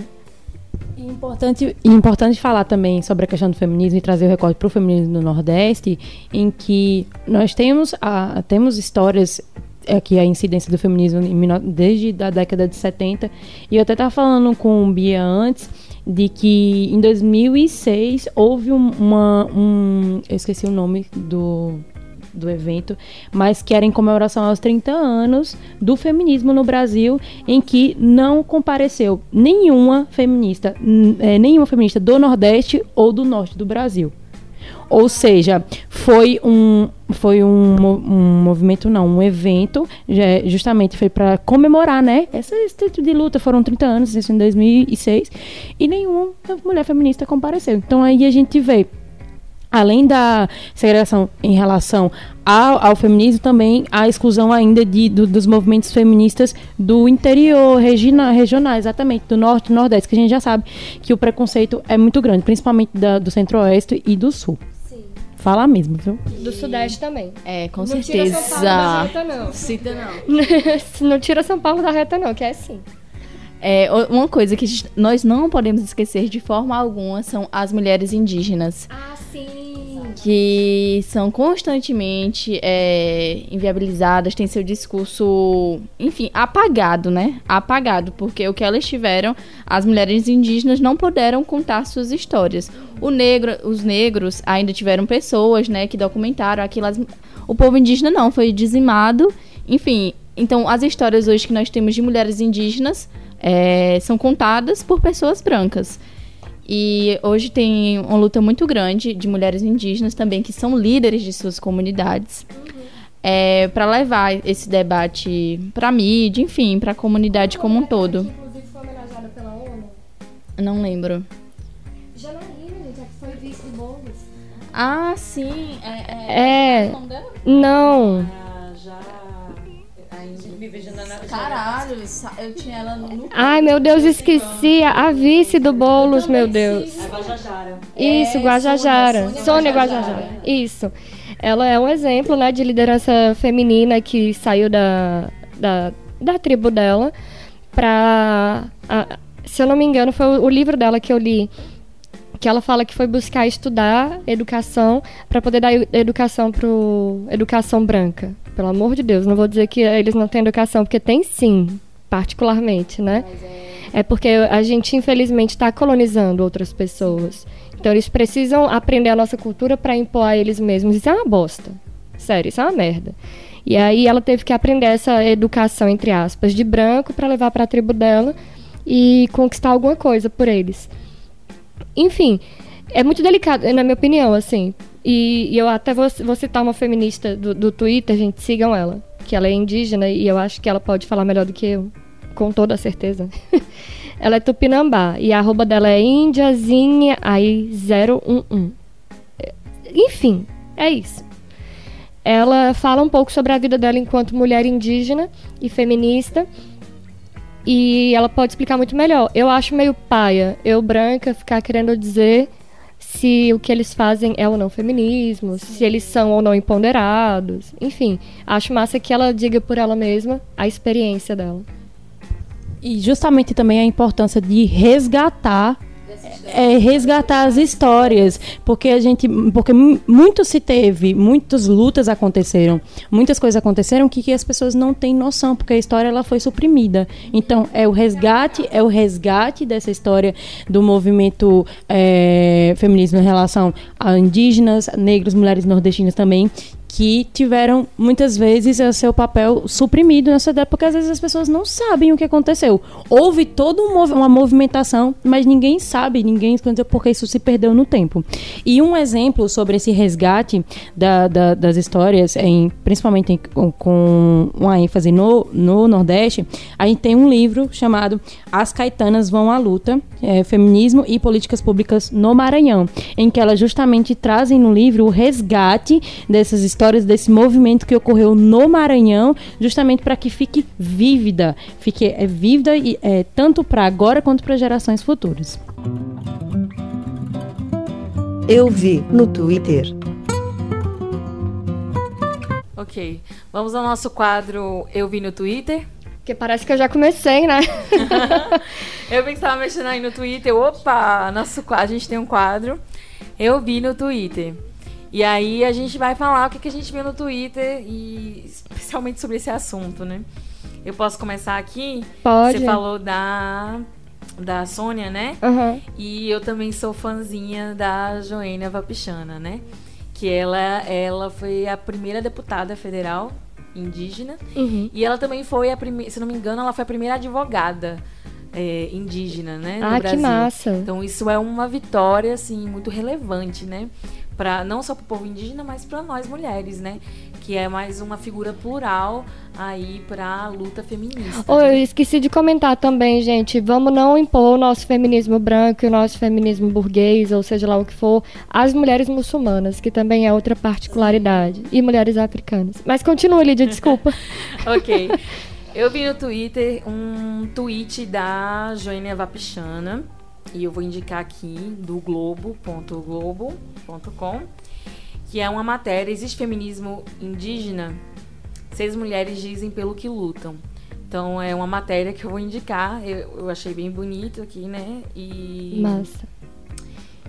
E importante, importante falar também sobre a questão do feminismo e trazer o recorte para o feminismo do Nordeste, em que nós temos, a, temos histórias aqui a incidência do feminismo no- desde a década de 70 e eu até estava falando com o Bia antes de que em 2006 houve um- uma um eu esqueci o nome do do evento, mas que era em comemoração aos 30 anos do feminismo no Brasil, em que não compareceu nenhuma feminista, eh, nenhuma feminista do Nordeste ou do Norte do Brasil. Ou seja, foi um, foi um, um movimento, não, um evento, justamente foi para comemorar, né? Esse, esse de luta, foram 30 anos, isso em 2006, e nenhuma mulher feminista compareceu. Então aí a gente vê além da segregação em relação ao, ao feminismo, também a exclusão ainda de, do- dos movimentos feministas do interior, regional, regional, exatamente, do norte e nordeste, que a gente já sabe que o preconceito é muito grande, principalmente da- do centro-oeste e do sul. Fala mesmo, viu? Do Sudeste também. É, com Não tira São Paulo da certeza. reta, não. Cita não. não tira São Paulo da reta, não, que é assim. É, uma coisa que gente- nós não podemos esquecer de forma alguma são as mulheres indígenas. Ah, sim. que são constantemente é, inviabilizadas, têm seu discurso, enfim, apagado, né? Apagado, porque o que elas tiveram, as mulheres indígenas não puderam contar suas histórias. O negro, os negros ainda tiveram pessoas, né, que documentaram aquilo. as- o povo indígena não, foi dizimado. Enfim, então as histórias hoje que nós temos de mulheres indígenas é, são contadas por pessoas brancas. E hoje tem uma luta muito grande de mulheres indígenas também que são líderes de suas comunidades. É, para levar esse debate para mídia, enfim, para a comunidade como um todo. Inclusive foi homenageada pela ONU. Não lembro. Janaína, gente, é que foi vice do Boulos. Ah, sim. É. É. o nome dela? Não. Ainda. Caralho, eu tinha ela no. Ai, meu Deus, esqueci. A vice do Boulos, meu Deus. Guajajara. Isso, Guajajara. Sônia Guajajara. Isso. Ela é um exemplo, né, de liderança feminina que saiu da, da, da tribo dela pra... a- se eu não me engano, foi o, livro dela que eu li, que ela fala que foi buscar estudar educação para poder dar educação pro educação branca. Pelo amor de Deus, não vou dizer que eles não têm educação, porque tem sim, particularmente, né? É porque a gente, infelizmente, está colonizando outras pessoas. Então, eles precisam aprender a nossa cultura para impor a eles mesmos. Isso é uma bosta. Sério, isso é uma merda. E aí ela teve que aprender essa educação, entre aspas, de branco para levar para a tribo dela e conquistar alguma coisa por eles. Enfim, é muito delicado, na minha opinião, assim. E, e eu até vou, vou citar uma feminista do, do Twitter, gente, sigam ela. Que ela é indígena e eu acho que ela pode falar melhor do que eu, com toda certeza. ela é tupinambá e a arroba dela é indiazinha aí 011. É, Enfim, é isso. Ela fala um pouco sobre a vida dela enquanto mulher indígena e feminista. E ela pode explicar muito melhor. Eu acho meio paia, eu branca, ficar querendo dizer se o que eles fazem é ou não feminismo, se eles são ou não empoderados. Enfim, acho massa que ela diga por ela mesma a experiência dela. E justamente também a importância de resgatar é, resgatar as histórias, porque a gente, porque mu- muito se teve, muitas lutas aconteceram, muitas coisas aconteceram que, que as pessoas não têm noção, porque a história ela foi suprimida. Então é o resgate, é o resgate dessa história do movimento é, feminismo em relação a indígenas, negros, mulheres nordestinas também, que tiveram muitas vezes o seu papel suprimido nessa época, porque às vezes as pessoas não sabem o que aconteceu. Houve toda um uma movimentação, mas ninguém sabe, ninguém entendeu porque isso se perdeu no tempo. E um exemplo sobre esse resgate da- da- das histórias, em, principalmente em- com, com uma ênfase no, no Nordeste, a gente tem um livro chamado As Caetanas Vão à Luta, é, Feminismo e Políticas Públicas no Maranhão, em que elas justamente trazem no livro o resgate dessas histórias, desse movimento que ocorreu no Maranhão, justamente para que fique vívida, fique é, vívida e, é, tanto para agora quanto para gerações futuras. Eu vi no Twitter. Ok. Vamos ao nosso quadro Eu Vi no Twitter. Porque parece que eu já comecei, né? Eu vi que você tava mexendo aí no Twitter. Opa! Nosso, a gente tem um quadro. Eu vi no Twitter. E aí a gente vai falar o que, que a gente viu no Twitter e especialmente sobre esse assunto, né? Eu posso começar aqui? Pode. Você falou da, da Sônia, né? Aham. E eu também sou fãzinha da Joênia Vapichana, né? Que ela, ela foi a primeira deputada federal indígena. Uhum. E ela também foi a primeira, se não me engano, ela foi a primeira advogada é, indígena, né? no Ah, que Brasil. massa. Então isso é uma vitória, assim, muito relevante, né? Pra, não só para o povo indígena, mas para nós mulheres, né? Que é mais uma figura plural aí para a luta feminista. Oh, eu esqueci de comentar também, gente. Vamos não impor o nosso feminismo branco e o nosso feminismo burguês, ou seja lá o que for, às mulheres muçulmanas, que também é outra particularidade. E mulheres africanas. Mas continua, Lídia, desculpa. ok. Eu vi no Twitter um tweet da Joênia Vapichana. E eu vou indicar aqui do globo.globo.com. Que é uma matéria. Existe feminismo indígena? Seis mulheres dizem pelo que lutam. Então é uma matéria que eu vou indicar. Eu, eu achei bem bonito aqui, né? E, Massa.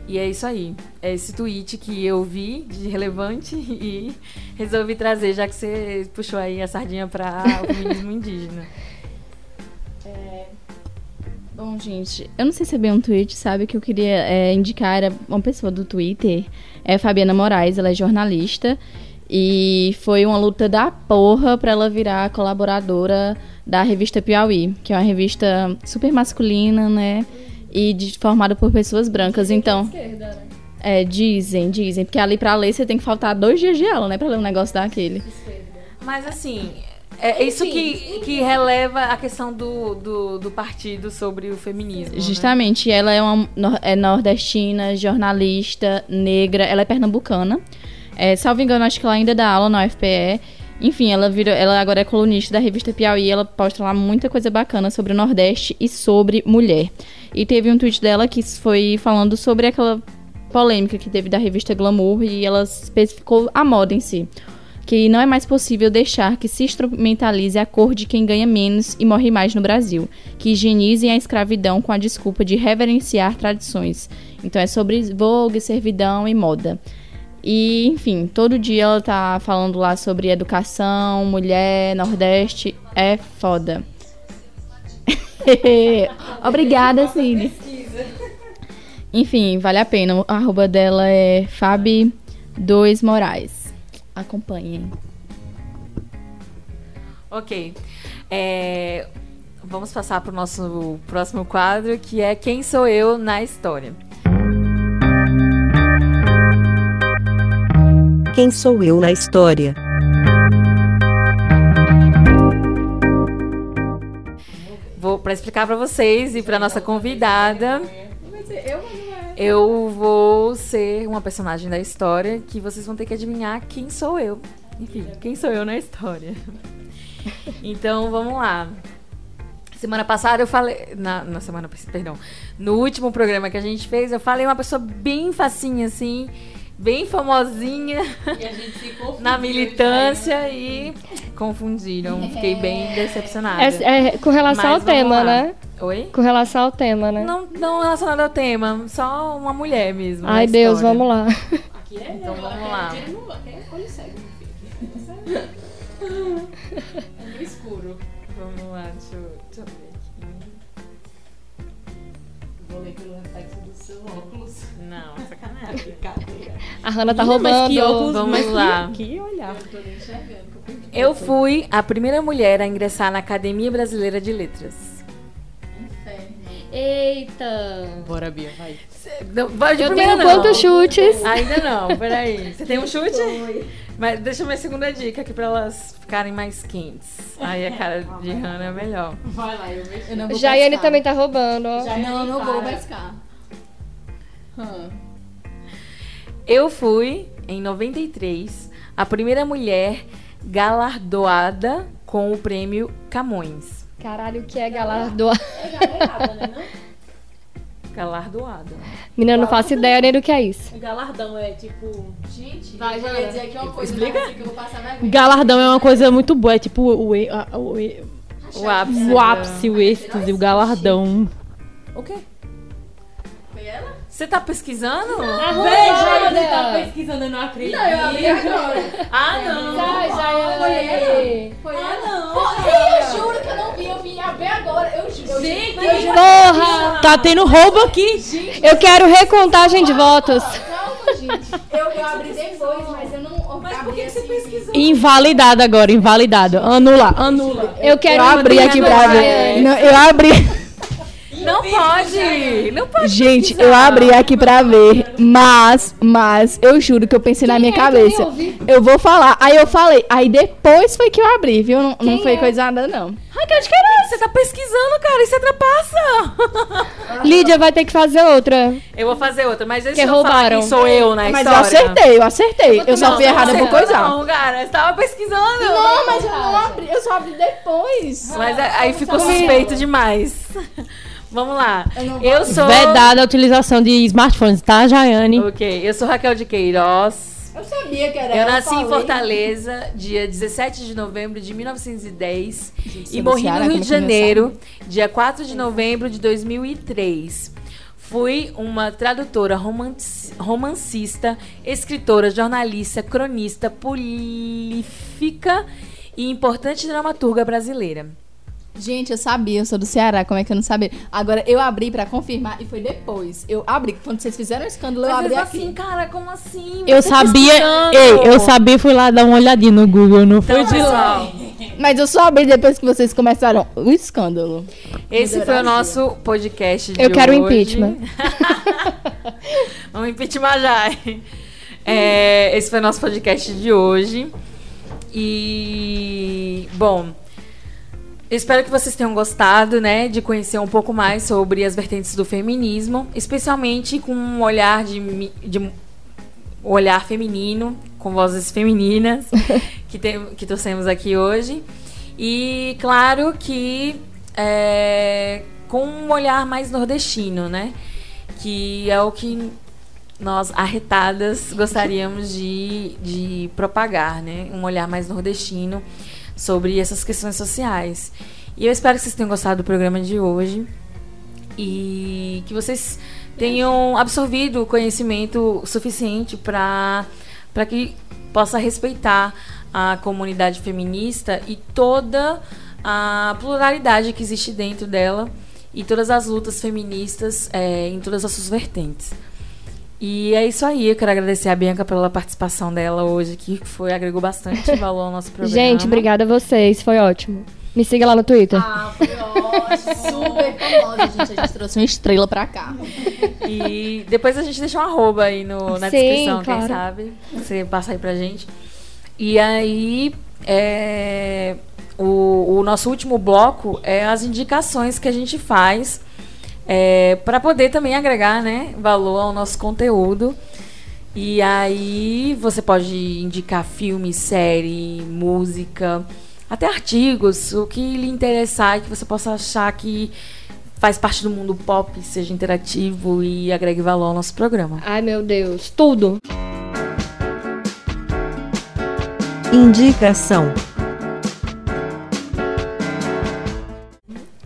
e é isso aí. É esse tweet que eu vi de relevante e resolvi trazer, já que você puxou aí a sardinha para o feminismo indígena. Bom, gente, eu não sei se é bem um tweet, sabe? Que eu queria é, indicar era uma pessoa do Twitter, é Fabiana Moraes, ela é jornalista. E foi uma luta da porra pra ela virar colaboradora da revista Piauí, que é uma revista super masculina, né? E de- formada por pessoas brancas. Então. É, dizem, dizem. Porque ali pra ler você tem que faltar dois dias de aula, né? Pra ler um negócio daquele. Mas assim, é isso que, que releva a questão do, do, do partido sobre o feminismo. né? Justamente, ela é uma é nordestina, jornalista, negra, ela é pernambucana. É, salvo engano, acho que ela ainda dá aula na UFPE. Enfim, ela virou, ela agora é colunista da revista Piauí, ela posta lá muita coisa bacana sobre o Nordeste e sobre mulher. E teve um tweet dela que foi falando sobre aquela polêmica que teve da revista Glamour e ela especificou a moda em si. Que não é mais possível deixar que se instrumentalize a cor de quem ganha menos e morre mais no Brasil. Que higienizem a escravidão com a desculpa de reverenciar tradições. Então é sobre vogue, servidão e moda. E, enfim, todo dia ela tá falando lá sobre educação, mulher, Nordeste. É foda. Obrigada, Cine. Enfim, vale a pena. A arroba dela é Fabi2 Moraes. Acompanhem. Ok. É, vamos passar para o nosso próximo quadro, que é Quem Sou Eu na História. Quem sou eu na história? Vou para explicar para vocês e para nossa convidada. Eu vou ser uma personagem da história que vocês vão ter que adivinhar quem sou eu. Enfim, quem sou eu na história. Então, vamos lá. Semana passada eu falei. Na, na semana, perdão. No último programa que a gente fez, eu falei uma pessoa bem facinha, assim, bem famosinha na militância e confundiram. Fiquei bem decepcionada. É, é com relação Mas ao tema, lá. né? Oi? Com relação ao tema, né? Não, não relacionado ao tema, só uma mulher mesmo. Ai, Deus, história. vamos lá. Então vamos lá. A Hanna tá mas roubando. que óculos, Vamos mas lá. Que, olhar. Eu fui a primeira mulher a ingressar na Academia Brasileira de Letras. Eita! Bora, Bia, vai. Não, vai de Eu primeira tenho não. quantos chutes? Ainda não, peraí. Você tem um chute? Mas deixa eu minha segunda dica aqui pra elas ficarem mais quentes. Aí a cara de Hannah é melhor. Vai lá, eu vejo. Eu não vou Jaiane pescar. também tá roubando, ó. Não, não vou pescar. Hum. Eu fui, em 93, a primeira mulher galardoada com o prêmio Camões. Caralho, o que é galardoar? Galardoada. Menina, eu não faço ideia nem do que é isso. O galardão é tipo. Gente, Vai, já ia dizer aqui uma coisa Explica. assim que eu vou passar vergonha. Galardão é uma coisa muito boa, é tipo o, a- o, e- O ápice. o ápice, o êxtase, o galardão. O quê? Foi ela? Você tá pesquisando? Veja, ele tá pesquisando, eu não acredito. Não, eu abri agora. Ah, não. Ai, Jaiane! Foi ela? não. eu juro que eu não vi, eu vim abrir agora. Eu juro. Gente, eu juro. Porra! Tá tendo roubo aqui. Eu quero recontagem de votos. Calma, gente. Eu, eu abri depois, mas eu não mas por que assim. Você pesquisou? Invalidado agora, invalidado. Anula, anula. Eu quero Eu abri aqui pra ver. Não, eu abri. Não pode. Não pode. Gente, eu abri aqui pra ver, mas, mas, eu juro que eu pensei na minha é? Eu cabeça. Eu vou falar. Aí eu falei, aí depois foi que eu abri, viu? Não, não foi é? coisa nada, não. Raquel de Queiroz, você tá pesquisando, cara. Isso é trapaça. Lídia vai ter que fazer outra. Eu vou fazer outra, mas deixa Que eu falar roubaram. quem sou eu na Mas eu história. acertei, eu acertei. Eu só Não, fui errada por coisar. Não, cara, você tava pesquisando. Não, mas eu não abri, eu só abri depois. Mas é- aí ficou suspeito demais. Vamos lá. Eu sou. Vedada a utilização de smartphones, tá, Jaiane? Ok, eu sou Raquel de Queiroz. Eu sabia que era Eu nasci em falei. Fortaleza, dia 17 de novembro de 1910 sou e do morri Ceará, no Rio de Janeiro, dia 4 de novembro de 2003. Fui uma tradutora romanci- romancista, escritora, jornalista, cronista, prolífica e importante dramaturga brasileira. Gente, eu sabia, eu sou do Ceará, como é que eu não sabia? Agora, eu abri pra confirmar e foi depois. Eu abri, quando vocês fizeram o escândalo, eu Mas abri mesmo aqui. assim, cara, como assim? Eu Você sabia, pesquisando? ei, eu sabia e fui lá dar uma olhadinha no Google, não foi Então, de lá. Mas eu só abri depois que vocês começaram o escândalo. esse foi o nosso podcast de Eu quero hoje. impeachment. Vamos impeachment já. É, esse foi o nosso podcast de hoje. E, bom, espero que vocês tenham gostado, né, de conhecer um pouco mais sobre as vertentes do feminismo, especialmente com um olhar de, de olhar feminino, com vozes femininas que, tem, que trouxemos aqui hoje. E claro que é, com um olhar mais nordestino, né? Que é o que nós, arretadas, gostaríamos de, de propagar, né? Um olhar mais nordestino sobre essas questões sociais. E eu espero que vocês tenham gostado do programa de hoje e que vocês tenham absorvido o conhecimento suficiente para que possa respeitar a comunidade feminista e toda a pluralidade que existe dentro dela e todas as lutas feministas é, em todas as suas vertentes. E é isso aí, eu quero agradecer a Bianca pela participação dela hoje, que foi agregou bastante valor ao nosso programa. Gente, obrigada a vocês, foi ótimo. Me siga lá no Twitter. Ah, foi ótimo. Super famosa, gente. A gente trouxe uma estrela pra cá. E depois a gente deixa um arroba aí no, na Sim, descrição, claro. quem sabe. Você passa aí pra gente. E aí, é, o, o nosso último bloco é as indicações que a gente faz é, para poder também agregar né, valor ao nosso conteúdo. E aí você pode indicar filme, série, música, até artigos, o que lhe interessar e que você possa achar que faz parte do mundo pop, seja interativo e agregue valor ao nosso programa. Ai, meu Deus, tudo. Indicação.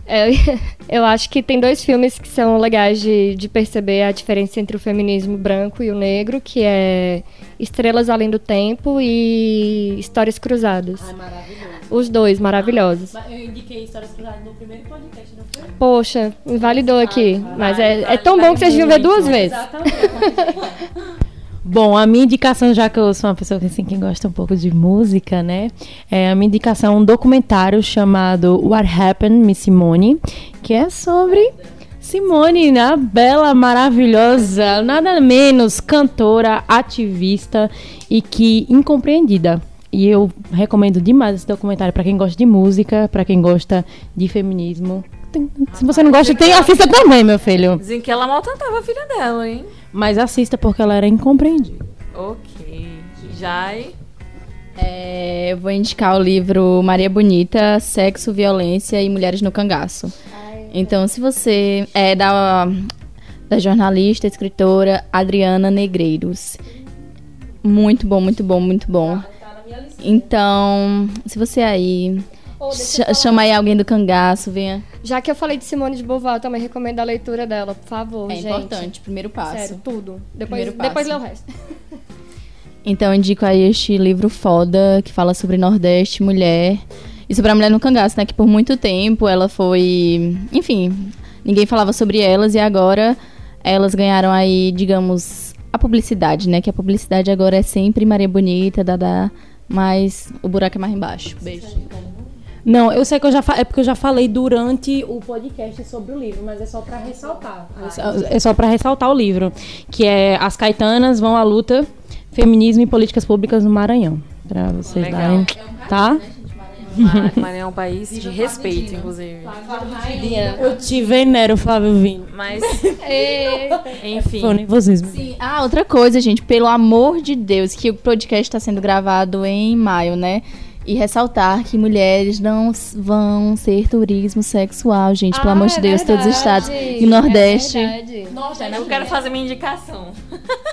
É, eu acho que tem dois filmes que são legais de, de perceber a diferença entre o feminismo branco e o negro, que é Estrelas Além do Tempo e Histórias Cruzadas. maravilhoso. Os dois, maravilhosos. Eu indiquei Histórias Cruzadas no primeiro podcast, não foi? Poxa, invalidou aqui. Mas é, é tão bom que vocês deviam ver duas vezes. Bom, a minha indicação, já que eu sou uma pessoa assim, que gosta um pouco de música, né? É, a minha indicação é um documentário chamado What Happened, Miss Simone, que é sobre Simone, né? Bela, maravilhosa, nada menos cantora, ativista e que incompreendida. E eu recomendo demais esse documentário para quem gosta de música, para quem gosta de feminismo. Tem- se você não gosta, tem, assista também, meu filho. Dizem que ela maltratava a filha dela, hein? Mas assista porque ela era incompreendida. Ok. Jai. É, eu vou indicar o livro Maria Bonita, Sexo, Violência e Mulheres no Cangaço. Então, se você é da, da jornalista, escritora Adriana Negreiros. Muito bom, muito bom, muito bom. Então, se você aí cha- chama aí alguém do cangaço, venha. Já que eu falei de Simone de Beauvoir, eu também recomendo a leitura dela, por favor, É gente. importante, primeiro passo. Sério, tudo. Depois, Primeiro passo. depois lê o resto. Então, eu indico aí este livro foda que fala sobre Nordeste, mulher. E sobre a mulher no cangaço, né? Que por muito tempo ela foi. Enfim, ninguém falava sobre elas e agora elas ganharam aí, digamos, a publicidade, né? Que a publicidade agora é sempre Maria Bonita, Dada, mas o buraco é mais embaixo. Beijo. Não, eu sei que eu já é porque eu já falei durante o podcast sobre o livro, mas é só pra ressaltar. É só para ressaltar o livro, que é As Caetanas vão à luta, feminismo e políticas públicas no Maranhão, Pra vocês Legal. darem, tá? Ma- Maranhão é um país de respeito, inclusive. Eu te venero, Flávio Vini. Mas, enfim. Nervosismo. Sim. Ah, outra coisa, gente, pelo amor de Deus, que o podcast está sendo gravado em maio, né? E ressaltar que mulheres não vão ser turismo sexual, gente. Pelo amor de Deus, todos os estados. E Nordeste. É Eu quero fazer minha indicação.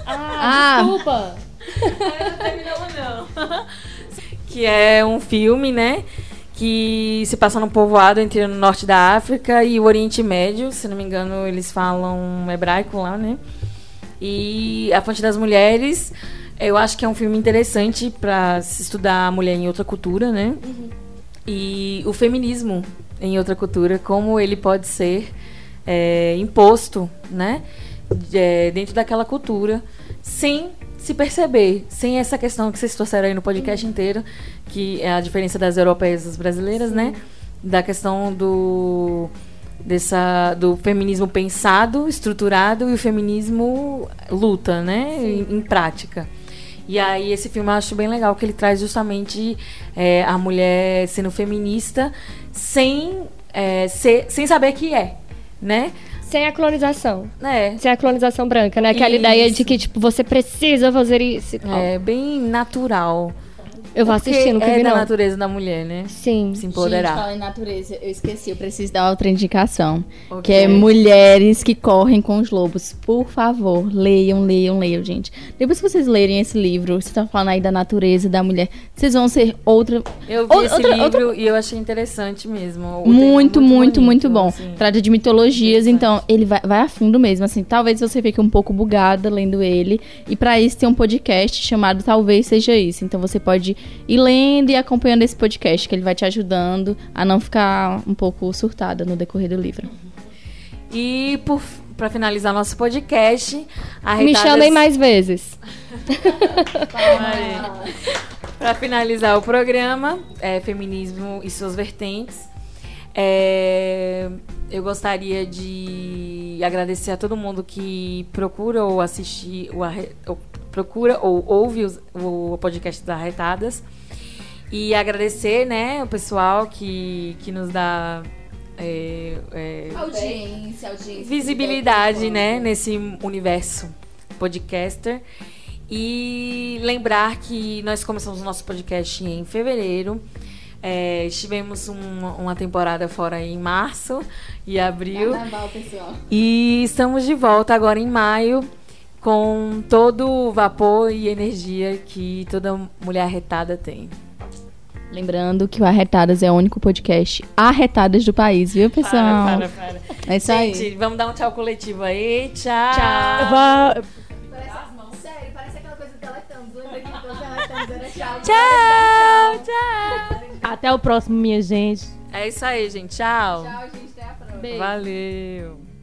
Ah, Desculpa. Não terminamos, não. que é um filme, né? Que se passa num povoado entre o norte da África e o Oriente Médio. Se não me engano, eles falam hebraico lá, né? E A Fonte das Mulheres, eu acho que é um filme interessante para se estudar a mulher em outra cultura, né? E o feminismo em outra cultura, como ele pode ser é, imposto, né? é, dentro daquela cultura, sem se perceber, sem essa questão que vocês trouxeram aí no podcast inteiro, que é a diferença das europeias e das brasileiras, né? Da questão do dessa do feminismo pensado, estruturado e o feminismo luta, né? Em, em prática. E aí esse filme eu acho bem legal que ele traz justamente é, a mulher sendo feminista sem é, ser, sem saber que é, né? Sem a colonização. É, Sem a colonização branca, né? Aquela ideia de Isso. que, tipo, você precisa fazer isso e é bem natural. Eu vou assistir, nunca é vi, da não. natureza da mulher, né? Sim. Se Gente, empoderar. fala em natureza, eu esqueci, eu preciso dar outra indicação. Ok. Que é Mulheres que Correm com os Lobos. Por favor, leiam, leiam, leiam, gente. Depois que vocês lerem esse livro, você tá falando aí da natureza da mulher, vocês vão ser outra. Eu vi Outra- esse outra- livro e eu achei interessante mesmo. É Muito, muito, muito, bonito, bom. assim. Trata de mitologias, então ele vai, vai a fundo mesmo. Assim, talvez você fique um pouco bugada lendo ele. E pra isso tem um podcast chamado Talvez Seja Isso. Então você pode ir lendo e acompanhando esse podcast, que ele vai te ajudando a não ficar um pouco surtada no decorrer do livro. E por, pra finalizar nosso podcast, a Me chamem mais vezes. Para finalizar o programa, é, Feminismo e suas vertentes, é, eu gostaria de agradecer a todo mundo que procura ou assistir, o procura ou ouve os- o podcast das Arretadas. E agradecer, né, o pessoal que, que nos dá é, é, Audiência, audiência. visibilidade, né, nesse universo podcaster. E lembrar que nós começamos o nosso podcast em fevereiro. É, estivemos uma, uma temporada fora em março e abril. Carnaval, pessoal. E estamos de volta agora em maio com todo o vapor e energia que toda mulher arretada tem. Lembrando que o Arretadas é o único podcast arretadas do país, viu, pessoal? Para, para, para. É isso aí. Gente, vamos dar um tchau coletivo aí. Tchau. Tchau. Sério, parece aquela coisa do Teletubbies. Lembra que quando o Teletubbies era tchau? Tchau, tchau. Até o próximo, minha gente. É isso aí, gente. Tchau. Tchau, gente. Até a próxima. Valeu.